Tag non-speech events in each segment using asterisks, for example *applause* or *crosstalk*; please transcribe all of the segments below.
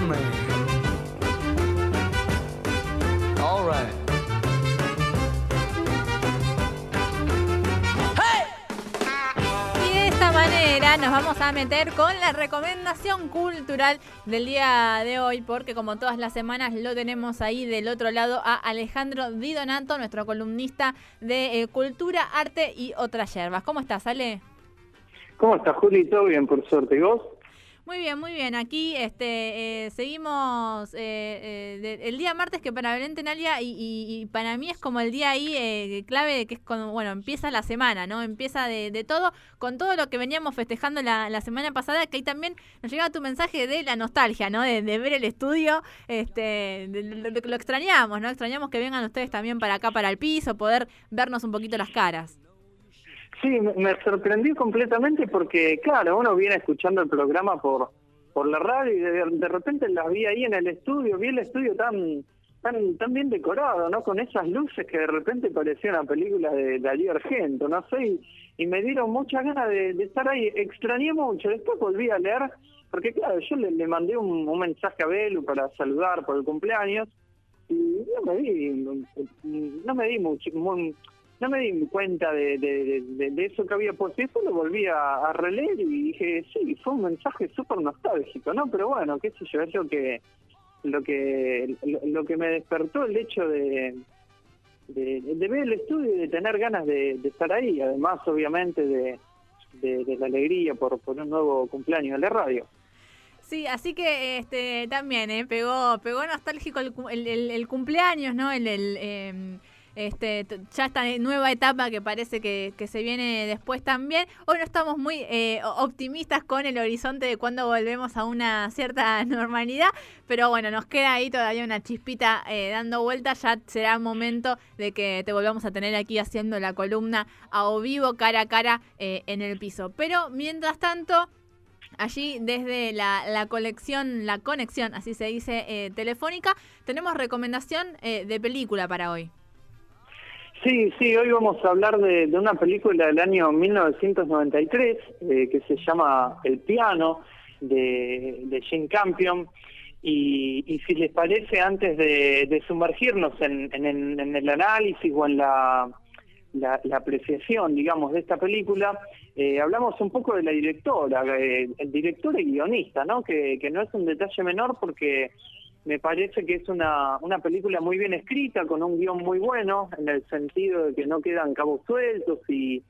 my man. All right. Y de esta manera nos vamos a meter con la recomendación cultural del día de hoy, porque como todas las semanas lo tenemos ahí del otro lado a Alejandro Di Donato, nuestro columnista de eh, cultura, arte y otras yerbas. ¿Cómo estás, Ale? ¿Cómo estás, Juli? ¿Todo bien, por suerte? ¿Y vos? Muy bien, muy bien. Aquí este, eh, seguimos eh, eh, de- el día martes que para Belén Tenalia y, y- y para mí es como el día ahí eh, clave que es cuando, bueno, empieza la semana, ¿no? Empieza de, de todo, con todo lo que veníamos festejando la, la semana pasada, que ahí también nos llegaba tu mensaje de la nostalgia, ¿no? De, de ver el estudio, este, de- de- de- lo extrañamos, ¿no? Extrañamos que vengan ustedes también para acá, para el piso, poder vernos un poquito las caras. Sí, me- sorprendió completamente porque, claro, uno viene escuchando el programa por por la radio y de, repente las vi ahí en el estudio, vi el estudio tan tan tan bien decorado, ¿no? Con esas luces que de repente parecía una película de Darío Argento, no sé, y, me dieron muchas ganas de, de estar ahí. Extrañé mucho, después volví a leer, porque claro, yo le, mandé un, un mensaje a Belu para saludar por el cumpleaños y no me di, no me di mucho, muy- no me di cuenta de, de, eso que había puesto. Después lo volví a, releer y dije, sí, fue un mensaje súper nostálgico, ¿no? Pero bueno, qué sé yo, es lo que, lo que, lo, que me despertó el hecho de, de, ver el estudio y de tener ganas de, estar ahí. Además, obviamente, de, la alegría por, por un nuevo cumpleaños de la radio. Sí, así que este también eh, pegó pegó nostálgico el, el- el cumpleaños, ¿no? El, el, eh, este ya esta nueva etapa que parece que, se viene después también. Hoy no estamos muy eh, optimistas con el horizonte de cuando volvemos a una cierta *laughs* normalidad, pero bueno, nos queda ahí todavía una chispita eh, dando vueltas. Ya será momento de que te volvamos a tener aquí haciendo la columna a o vivo, cara a cara eh, en el piso. Pero mientras tanto... Allí desde la, la colección, la conexión, así se dice, eh, telefónica, tenemos recomendación eh, de película para hoy. Sí, sí, hoy vamos a hablar de, una película del año 1993 eh, que se llama El piano de, de Jane Campion. Y, y si les parece, antes de, sumergirnos en, en- en- el análisis o en la, la, la apreciación, digamos, de esta película, eh, hablamos un poco de la directora, el director y guionista, ¿no? Que, que no es un detalle menor porque me parece que es una, una película muy bien escrita, con un guion muy bueno, en el sentido de que no quedan cabos sueltos y,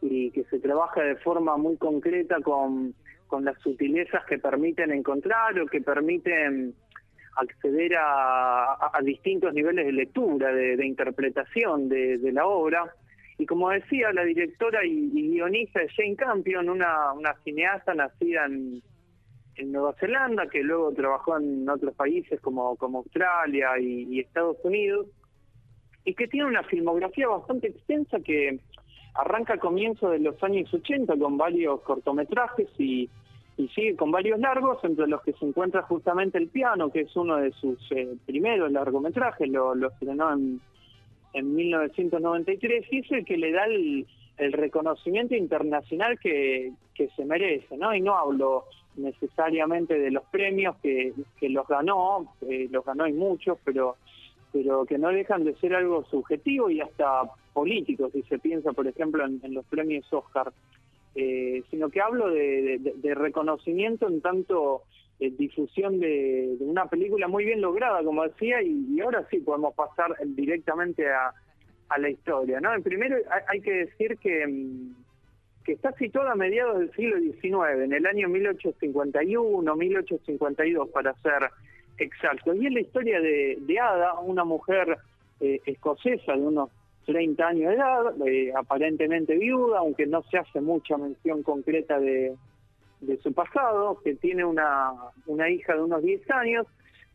y que se trabaja de forma muy concreta con, con las sutilezas que permiten encontrar o que permiten acceder a, a- distintos niveles de lectura, de, interpretación de, la obra. Y como decía la directora y, y guionista de Jane Campion, una, una cineasta nacida en, en Nueva Zelanda, que luego trabajó en otros países como, como Australia y, y Estados Unidos, y que tiene una filmografía bastante extensa que arranca a comienzos de los años 80 con varios cortometrajes y, y sigue con varios largos, entre los que se encuentra justamente El Piano, que es uno de sus eh, primeros largometrajes, lo, lo estrenó en, en 1993, y es el que le da el, el reconocimiento internacional que, que se merece, ¿no? Y no hablo necesariamente de los premios que, que los ganó, los ganó y muchos, pero pero que no dejan de ser algo subjetivo y hasta político, si se piensa, por ejemplo, en, en los premios Oscar, Eh, sino que hablo de reconocimiento en tanto eh, difusión de, una película muy bien lograda, como decía, y, ahora sí podemos pasar directamente a, la historia. ¿no? Primero hay, que decir que, mm, que está situada a mediados del siglo XIX, en el año 1851, 1852 para ser exacto. Y es la historia de, de Ada, una mujer eh, escocesa de unos 30 años de edad, eh, aparentemente viuda, aunque no se hace mucha mención concreta de, de su pasado, que tiene una, una hija de unos 10 años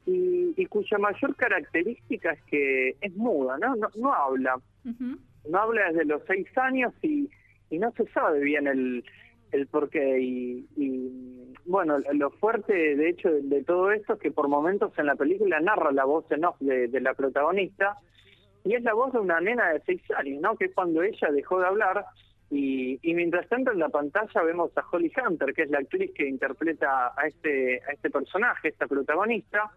y, y cuya mayor característica es que es muda, ¿no? No, no habla. No habla desde los 6 años y, y no se sabe bien el, el porqué. Y, y, bueno, lo fuerte de hecho de, de todo esto es que por momentos en la película narra la voz en off de, de la protagonista y es la voz de una nena de 6 años, ¿no? Que cuando ella dejó de hablar Y, y, mientras tanto en la pantalla vemos a Holly Hunter, que es la actriz que interpreta a este, a este personaje, esta protagonista,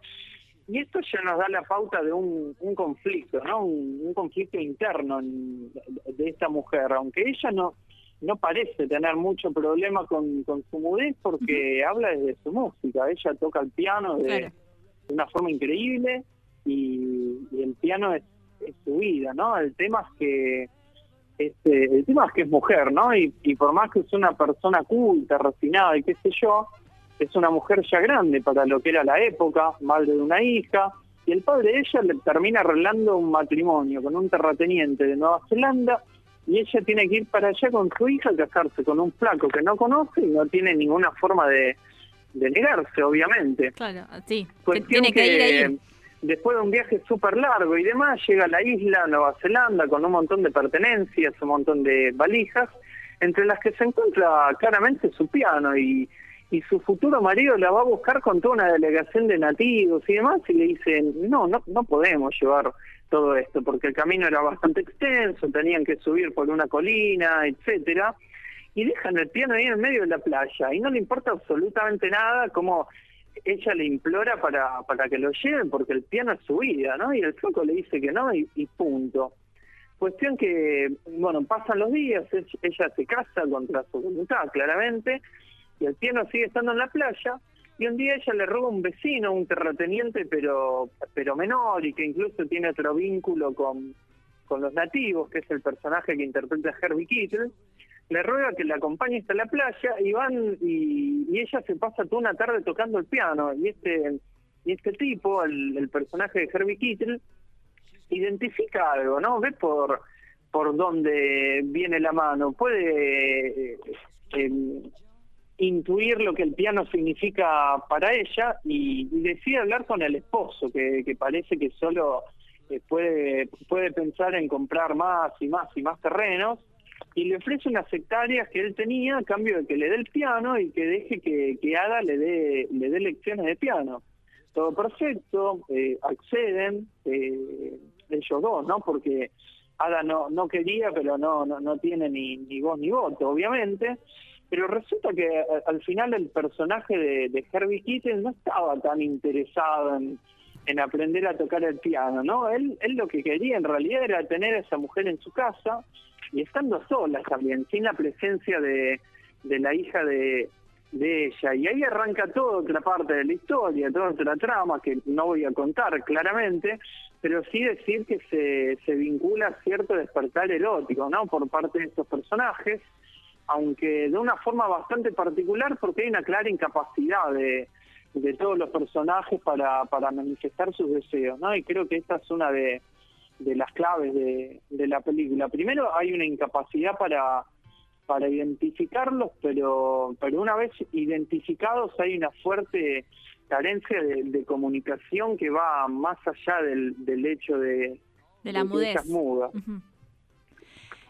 y esto ya nos da la pauta de un, un conflicto, ¿no? Un, conflicto interno de esta mujer, aunque ella no no parece tener mucho problema con, con su mudez porque habla desde su música, ella toca el piano de, una forma increíble y, el piano es, su vida, ¿no? El tema es que este, el tema es que es mujer, ¿no? Y, y por más que es una persona culta, refinada y qué sé yo, es una mujer ya grande para lo que era la época, madre de una hija, y el padre de ella le termina arreglando un matrimonio con un terrateniente de Nueva Zelanda, y ella tiene que ir para allá con su hija a casarse con un flaco que no conoce y no tiene ninguna forma de, negarse, obviamente. Claro, sí, tiene que, ir ahí. Después de un viaje súper largo y demás, llega a la isla Nueva Zelanda con un montón de pertenencias, un montón de valijas, entre las que se encuentra claramente su piano y y su futuro marido la va a buscar con toda una delegación de nativos y demás y le dicen, no, no, no podemos llevar todo esto porque el camino era bastante extenso, tenían que subir por una colina, etcétera y dejan el piano ahí en medio de la playa y no le importa absolutamente nada como ella le implora para, para que lo lleven porque el piano es su vida, ¿no? Y el flaco le dice que no y, y punto. Cuestión que, bueno, pasan los días, ella se casa contra su voluntad, claramente, y el piano sigue estando en la playa y un día ella le roba un vecino, un terrateniente pero pero menor y que incluso tiene otro vínculo con, con los nativos, que es el personaje que interpreta a Herbie Kittle, le ruega que la acompañe hasta la playa y van y, ella se pasa toda una tarde tocando el piano. Y este y este tipo, el, personaje de Herbie Kittle, identifica algo, ¿no? Ve por por dónde viene la mano, puede eh, em, intuir lo que el piano significa para ella y, decide hablar con el esposo, que, parece que solo eh, puede, puede pensar en comprar más y más y más terrenos, y le ofrece unas hectáreas que él tenía a cambio de que le dé el piano y que deje que, que Ada le dé, le dé lecciones de piano. Todo perfecto, eh, acceden eh, ellos dos, ¿no? Porque Ada no, no quería, pero no, no, no tiene ni, ni voz ni voto, obviamente. Pero resulta que eh, al final el personaje de, Herbie Kittel no estaba tan interesado en, aprender a tocar el piano, ¿no? Él, él lo que quería en realidad era tener a esa mujer en su casa y estando sola también, sin la presencia de, la hija de, ella. Y ahí arranca toda otra parte de la historia, toda otra trama que no voy a contar claramente, pero sí decir que se, se vincula a cierto despertar erótico, ¿no? Por parte de estos personajes aunque de una forma bastante particular porque hay una clara incapacidad de, de todos los personajes para, para manifestar sus deseos, ¿no? Y creo que esta es una de, de las claves de, de la película. Primero hay una incapacidad para para identificarlos, pero pero una vez identificados hay una fuerte carencia de, comunicación que va más allá del, del hecho de, de la mudez. muda.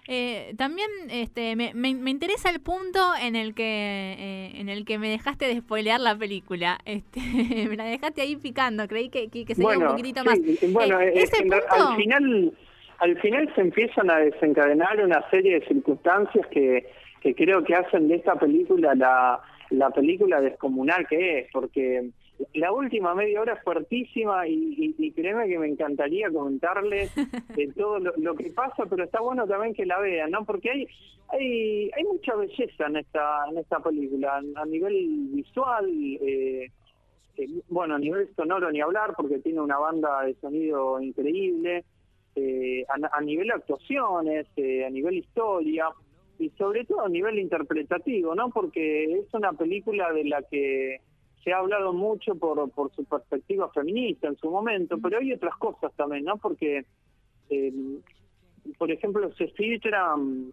Eh, también este, me, me, interesa el punto en el que eh, en el que me dejaste de spoilear la película. *laughs* Este, me la dejaste ahí picando, creí que, que, sería un poquitito más. Bueno, eh, ese punto... al final al final se empiezan a desencadenar una serie de circunstancias que, que creo que hacen de esta película la, la película descomunal que es, porque la última media hora es fuertísima y, y, créeme que me encantaría comentarles *laughs* de todo lo, que pasa, pero está bueno también que la vean, ¿no? Porque hay hay, hay mucha belleza en esta en esta película, a nivel visual, eh, eh, bueno, a nivel sonoro ni hablar, porque tiene una banda de sonido increíble, eh, a, a, nivel actuaciones, a nivel historia y sobre todo a nivel interpretativo, ¿no? Porque es una película de la que se ha hablado mucho por, por su perspectiva feminista en su momento, pero hay otras cosas también, ¿no? Porque, eh, por ejemplo, se filtran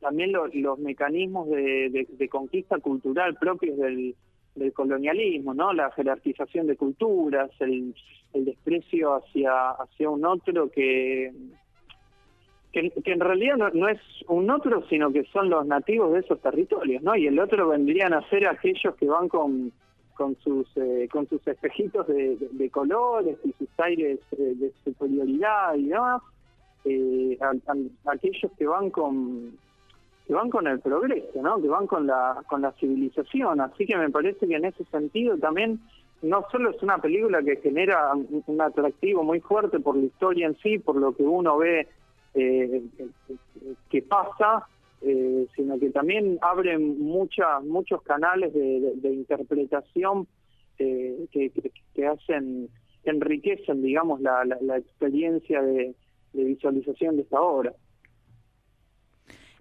también los mecanismos de, de, conquista cultural propios del, colonialismo, ¿no? La jerarquización de culturas, el, el desprecio hacia, hacia un otro que, que, en realidad no, no, es un otro, sino que son los nativos de esos territorios, ¿no? Y el otro vendrían a ser aquellos que van con, con sus eh, con sus espejitos de, colores y sus aires eh, de superioridad y demás, eh, aquellos que van con que van con el progreso, ¿no? Que van con la con la civilización, así que me parece que en ese sentido también no solo es una película que genera un, atractivo muy fuerte por la historia en sí, por lo que uno ve eh, que pasa, eh, sino que también abre muchas muchos canales de, interpretación eh, que, hacen enriquecen digamos la, la, experiencia de visualización de esta obra.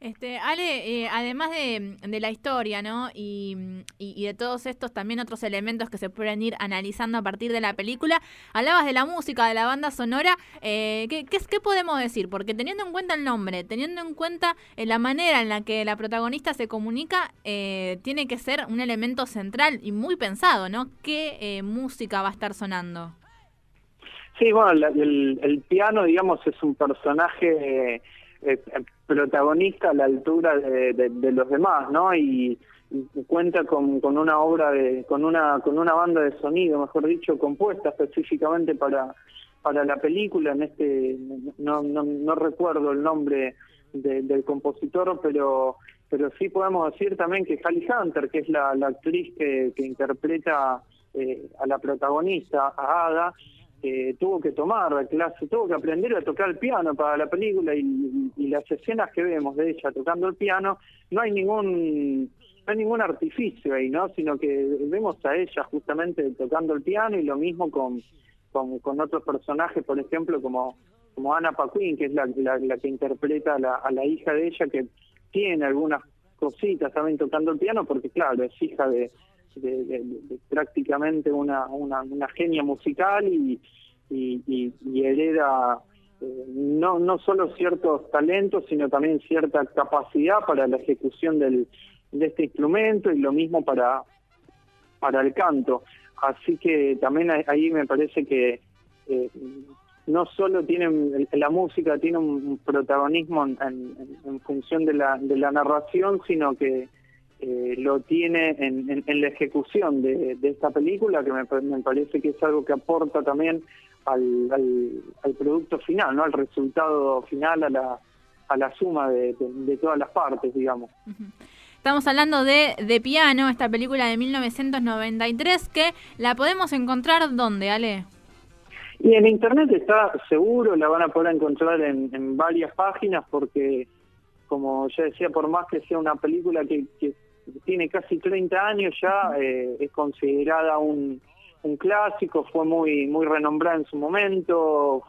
Este, Ale, eh, además de, la historia, ¿no? Y, de todos estos también otros elementos que se pueden ir analizando a partir de la película, hablabas de la música, de la banda sonora. Eh, ¿qué, qué, podemos decir? Porque teniendo en cuenta el nombre, teniendo en cuenta eh, la manera en la que la protagonista se comunica, eh, tiene que ser un elemento central y muy pensado, ¿no? ¿Qué música va a estar sonando? Sí, bueno, el, el, piano, digamos, es un personaje eh, protagonista a la altura de, los demás, ¿no? Y, cuenta con, con una obra de, con una, con una banda de sonido, mejor dicho, compuesta específicamente para, para la película. En este, no, no, no recuerdo el nombre del compositor, pero pero sí podemos decir también que Hallie Hunter, que es la, actriz que, que interpreta eh, a la protagonista, a Ada, tuvo que tomar la clase, tuvo que aprender a tocar el piano para la película y, las escenas que vemos de ella tocando el piano, no hay ningún no hay ningún artificio ahí, ¿no? Sino que vemos a ella justamente tocando el piano y lo mismo con, con, otros personajes, por ejemplo, como, como Ana Paquin, que es la, la, que interpreta a la, a la hija de ella, que tiene algunas cositas también tocando el piano, porque claro, es hija de, de, prácticamente una, una, una, genia musical y, y, y, hereda no, no solo ciertos talentos, sino también cierta capacidad para la ejecución del, de este instrumento y lo mismo para, para el canto. Así que también ahí me parece que eh, no solo tiene la música tiene un protagonismo en, en función de la, de la narración, sino que eh, lo tiene en, la ejecución de, esta película, que me, parece que es algo que aporta también al, al, producto final, no al resultado final, a la, a la suma de, todas las partes, digamos. Estamos hablando de, de Piano, esta película de 1993, que la podemos encontrar ¿dónde, Ale? Y en internet está seguro, la van a poder encontrar en, en varias páginas porque, como ya decía, por más que sea una película que, que tiene casi 30 años ya, eh, es considerada un, un clásico, fue muy, muy renombrada en su momento,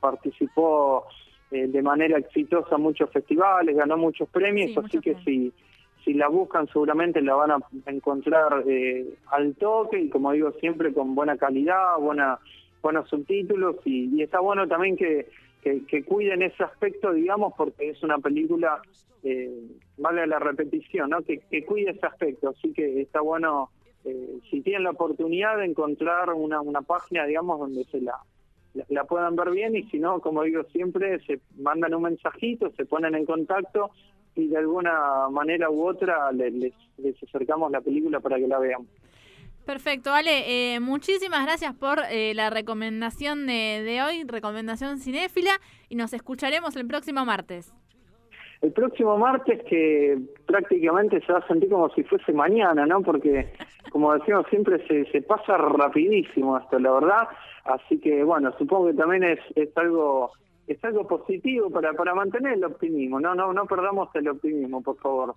participó eh, de manera exitosa en muchos festivales, ganó muchos premios, así que si, si la buscan seguramente la van a encontrar eh, al toque y como digo siempre con buena calidad, buena, buenos subtítulos y está bueno también que que, cuiden ese aspecto, digamos, porque es una película, eh, vale la repetición, ¿no? Que, cuide ese aspecto. Así que está bueno, eh, si tienen la oportunidad de encontrar una, una página, digamos, donde se la, la, puedan ver bien y si no, como digo siempre, se mandan un mensajito, se ponen en contacto y de alguna manera u otra les, les acercamos la película para que la vean. Perfecto, Ale, eh, muchísimas gracias por eh, la recomendación de, de, hoy, recomendación cinéfila, y nos escucharemos el próximo martes. El próximo martes que prácticamente se va a sentir como si fuese mañana, ¿no? Porque, como decimos siempre, se, se pasa rapidísimo esto, la verdad. Así que, bueno, supongo que también es, es algo es algo positivo para, para mantener el optimismo, no, no, no perdamos el optimismo, por favor.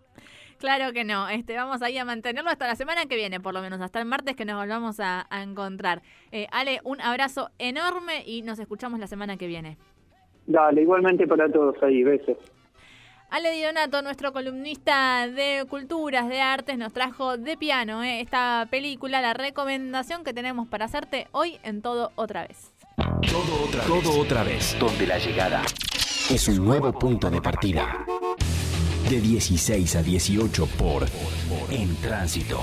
Claro que no. Este, vamos ahí a mantenerlo hasta la semana que viene, por lo menos, hasta el martes que nos volvamos a, encontrar. Eh, Ale, un abrazo enorme y nos escuchamos la semana que viene. Dale, igualmente para todos ahí, besos. Ale Dionato, nuestro columnista de culturas, de artes, nos trajo de piano eh, esta película, la recomendación que tenemos para hacerte hoy en Todo Otra Vez. Todo otra, Todo otra vez, donde la llegada es un nuevo punto de partida de 16 a 18 por En Tránsito.